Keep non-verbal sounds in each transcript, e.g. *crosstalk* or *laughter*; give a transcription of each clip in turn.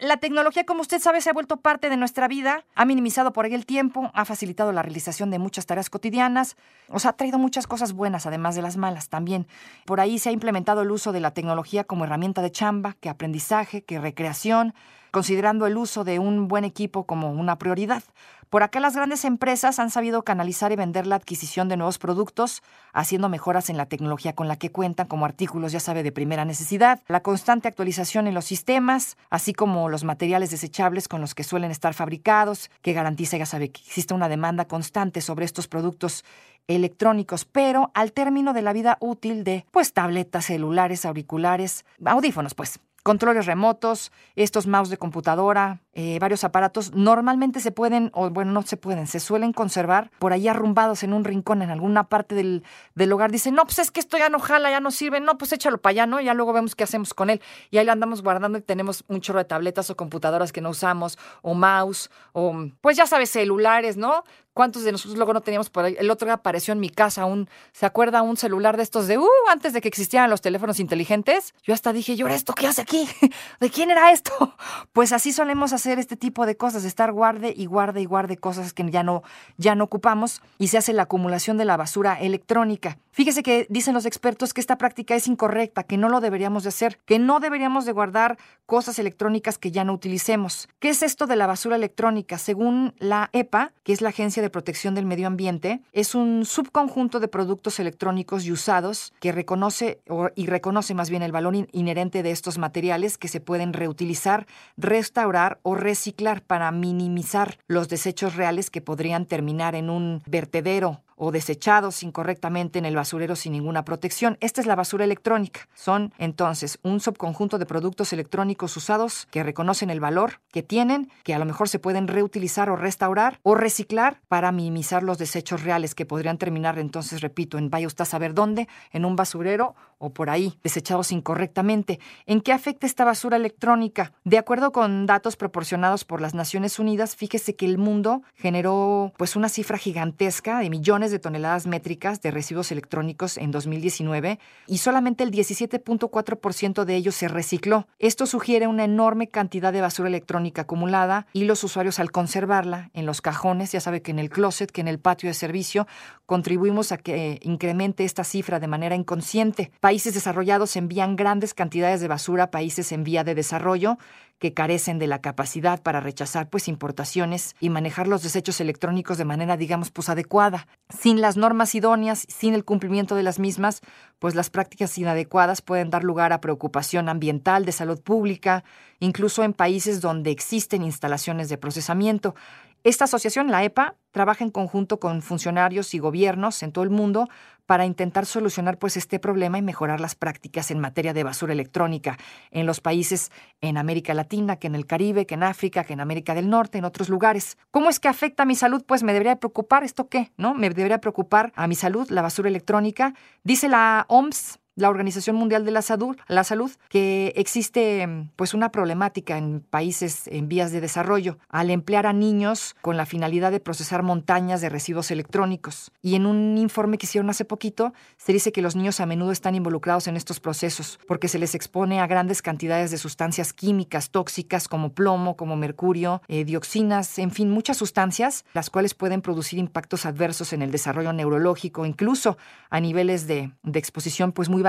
La tecnología, como usted sabe, se ha vuelto parte de nuestra vida, ha minimizado por ahí el tiempo, ha facilitado la realización de muchas tareas cotidianas, os ha traído muchas cosas buenas, además de las malas también. Por ahí se ha implementado el uso de la tecnología como herramienta de chamba, que aprendizaje, que recreación, considerando el uso de un buen equipo como una prioridad. Por acá las grandes empresas han sabido canalizar y vender la adquisición de nuevos productos, haciendo mejoras en la tecnología con la que cuentan, como artículos, ya sabe, de primera necesidad, la constante actualización en los sistemas, así como los materiales desechables con los que suelen estar fabricados, que garantiza, ya sabe, que existe una demanda constante sobre estos productos electrónicos, pero al término de la vida útil de, pues, tabletas, celulares, auriculares, audífonos, pues, controles remotos, estos mouse de computadora, eh, varios aparatos, normalmente se pueden, o bueno, no se pueden, se suelen conservar por ahí arrumbados en un rincón, en alguna parte del, del hogar. Dicen, no, pues es que esto ya no jala, ya no sirve, no, pues échalo para allá, ¿no? Ya luego vemos qué hacemos con él. Y ahí lo andamos guardando y tenemos un chorro de tabletas o computadoras que no usamos, o mouse, o pues ya sabes, celulares, ¿no? ¿Cuántos de nosotros luego no teníamos por? El otro día apareció en mi casa un, ¿se acuerda? Un celular de estos de, uh, antes de que existieran los teléfonos inteligentes. Yo hasta dije, ¿y ahora esto qué hace aquí? *laughs* ¿De quién era esto? *laughs* Pues así solemos hacer este tipo de cosas, estar guarde y guarde y guarde cosas que ya no, ya no ocupamos y se hace la acumulación de la basura electrónica. Fíjese que dicen los expertos que esta práctica es incorrecta, que no lo deberíamos de hacer, que no deberíamos de guardar cosas electrónicas que ya no utilicemos. ¿Qué es esto de la basura electrónica? Según la EPA, que es la Agencia de Protección del Medio Ambiente, es un subconjunto de productos electrónicos y usados que reconoce y reconoce más bien el valor inherente de estos materiales que se pueden reutilizar, restaurar o reciclar para minimizar los desechos reales que podrían terminar en un vertedero o desechados incorrectamente en el basurero sin ninguna protección. Esta es la basura electrónica. Son entonces un subconjunto de productos electrónicos usados que reconocen el valor que tienen, que a lo mejor se pueden reutilizar o restaurar o reciclar para minimizar los desechos reales que podrían terminar entonces, repito, en vaya usted a saber dónde, en un basurero o por ahí, desechados incorrectamente. ¿En qué afecta esta basura electrónica? De acuerdo con datos proporcionados por las Naciones Unidas, fíjese que el mundo generó pues una cifra gigantesca de millones de toneladas métricas de residuos electrónicos en 2019 y solamente el 17.4% de ellos se recicló. Esto sugiere una enorme cantidad de basura electrónica acumulada y los usuarios al conservarla en los cajones, ya sabe que en el closet, que en el patio de servicio, contribuimos a que incremente esta cifra de manera inconsciente. Países desarrollados envían grandes cantidades de basura a países en vía de desarrollo que carecen de la capacidad para rechazar pues importaciones y manejar los desechos electrónicos de manera digamos pues adecuada. Sin las normas idóneas, sin el cumplimiento de las mismas, pues las prácticas inadecuadas pueden dar lugar a preocupación ambiental, de salud pública, incluso en países donde existen instalaciones de procesamiento. Esta asociación, la EPA, trabaja en conjunto con funcionarios y gobiernos en todo el mundo para intentar solucionar pues este problema y mejorar las prácticas en materia de basura electrónica en los países en América Latina, que en el Caribe, que en África, que en América del Norte, en otros lugares. ¿Cómo es que afecta a mi salud? Pues me debería preocupar esto qué, ¿no? Me debería preocupar a mi salud la basura electrónica. Dice la OMS la Organización Mundial de la Salud, la Salud, que existe pues una problemática en países en vías de desarrollo al emplear a niños con la finalidad de procesar montañas de residuos electrónicos. Y en un informe que hicieron hace poquito, se dice que los niños a menudo están involucrados en estos procesos porque se les expone a grandes cantidades de sustancias químicas tóxicas como plomo, como mercurio, eh, dioxinas, en fin, muchas sustancias, las cuales pueden producir impactos adversos en el desarrollo neurológico, incluso a niveles de, de exposición pues muy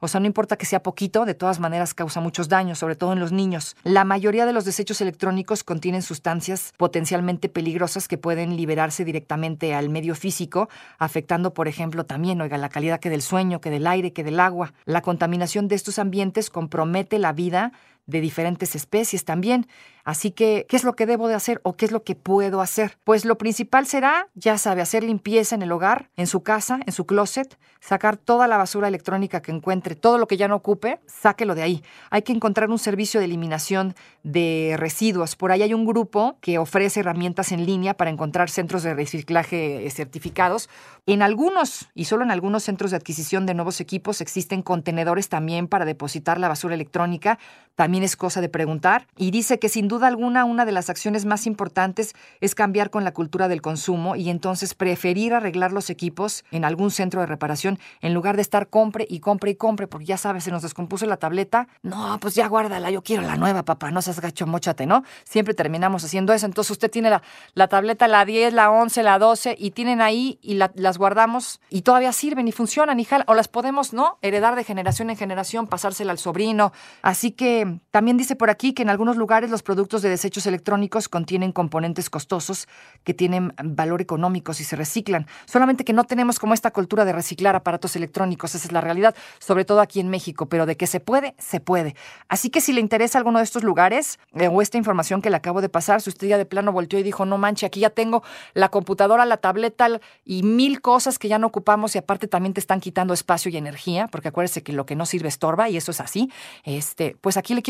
O sea, no importa que sea poquito, de todas maneras causa muchos daños, sobre todo en los niños. La mayoría de los desechos electrónicos contienen sustancias potencialmente peligrosas que pueden liberarse directamente al medio físico, afectando, por ejemplo, también, oiga, la calidad que del sueño, que del aire, que del agua. La contaminación de estos ambientes compromete la vida de diferentes especies también. Así que, ¿qué es lo que debo de hacer o qué es lo que puedo hacer? Pues lo principal será, ya sabe, hacer limpieza en el hogar, en su casa, en su closet, sacar toda la basura electrónica que encuentre, todo lo que ya no ocupe, sáquelo de ahí. Hay que encontrar un servicio de eliminación de residuos. Por ahí hay un grupo que ofrece herramientas en línea para encontrar centros de reciclaje eh, certificados. En algunos, y solo en algunos centros de adquisición de nuevos equipos, existen contenedores también para depositar la basura electrónica. También es cosa de preguntar. Y dice que sin duda alguna una de las acciones más importantes es cambiar con la cultura del consumo y entonces preferir arreglar los equipos en algún centro de reparación en lugar de estar compre y compre y compre, porque ya sabes, se nos descompuso la tableta. No, pues ya guárdala, yo quiero la nueva, papá, no seas gacho, mochate, ¿no? Siempre terminamos haciendo eso. Entonces usted tiene la, la tableta, la 10, la 11, la 12 y tienen ahí y las guardamos y todavía sirven y funcionan y o las podemos, ¿no? Heredar de generación en generación, pasársela al sobrino. Así que también dice por aquí que en algunos lugares los productos de desechos electrónicos contienen componentes costosos que tienen valor económico si se reciclan. Solamente que no tenemos como esta cultura de reciclar aparatos electrónicos, esa es la realidad, sobre todo aquí en México, pero de que se puede, se puede. Así que si le interesa alguno de estos lugares eh, o esta información que le acabo de pasar, si usted ya de plano volteó y dijo, no manche, aquí ya tengo la computadora, la tableta y mil cosas que ya no ocupamos y aparte también te están quitando espacio y energía, porque acuérdese que lo que no sirve estorba y eso es así, este, pues aquí le